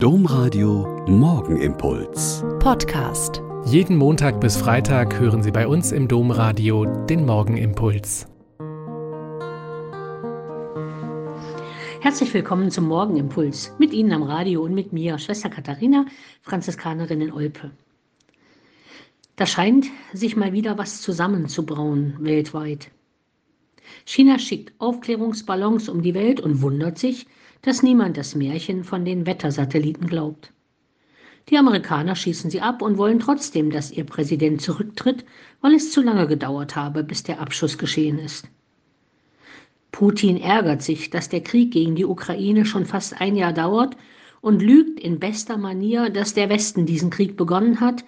Domradio Morgenimpuls. Podcast. Jeden Montag bis Freitag hören Sie bei uns im Domradio den Morgenimpuls. Herzlich willkommen zum Morgenimpuls. Mit Ihnen am Radio und mit mir, Schwester Katharina, Franziskanerin in Olpe. Da scheint sich mal wieder was zusammenzubrauen weltweit. China schickt Aufklärungsballons um die Welt und wundert sich, dass niemand das Märchen von den Wettersatelliten glaubt. Die Amerikaner schießen sie ab und wollen trotzdem, dass ihr Präsident zurücktritt, weil es zu lange gedauert habe, bis der Abschuss geschehen ist. Putin ärgert sich, dass der Krieg gegen die Ukraine schon fast ein Jahr dauert und lügt in bester Manier, dass der Westen diesen Krieg begonnen hat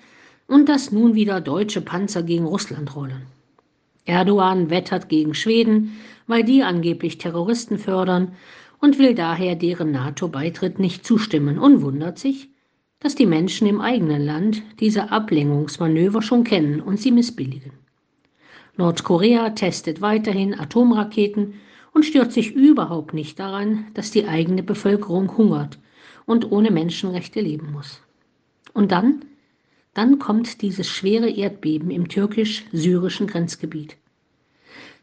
und dass nun wieder deutsche Panzer gegen Russland rollen. Erdogan wettert gegen Schweden, weil die angeblich Terroristen fördern und will daher deren NATO-Beitritt nicht zustimmen und wundert sich, dass die Menschen im eigenen Land diese Ablenkungsmanöver schon kennen und sie missbilligen. Nordkorea testet weiterhin Atomraketen und stört sich überhaupt nicht daran, dass die eigene Bevölkerung hungert und ohne Menschenrechte leben muss. Und dann, dann kommt dieses schwere Erdbeben im türkisch-syrischen Grenzgebiet.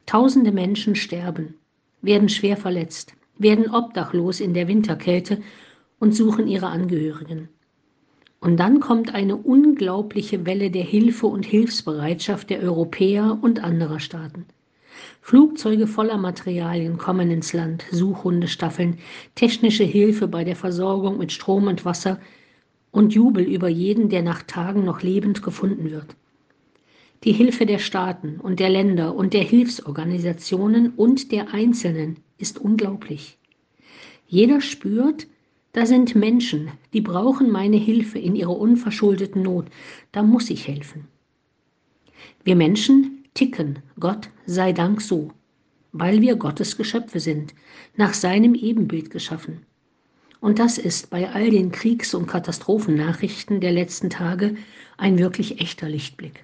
Tausende Menschen sterben, werden schwer verletzt werden obdachlos in der Winterkälte und suchen ihre Angehörigen. Und dann kommt eine unglaubliche Welle der Hilfe und Hilfsbereitschaft der Europäer und anderer Staaten. Flugzeuge voller Materialien kommen ins Land, Suchhundestaffeln, technische Hilfe bei der Versorgung mit Strom und Wasser und Jubel über jeden, der nach Tagen noch lebend gefunden wird. Die Hilfe der Staaten und der Länder und der Hilfsorganisationen und der Einzelnen ist unglaublich. Jeder spürt, da sind Menschen, die brauchen meine Hilfe in ihrer unverschuldeten Not, da muss ich helfen. Wir Menschen ticken, Gott sei Dank so, weil wir Gottes Geschöpfe sind, nach seinem Ebenbild geschaffen. Und das ist bei all den Kriegs- und Katastrophennachrichten der letzten Tage ein wirklich echter Lichtblick.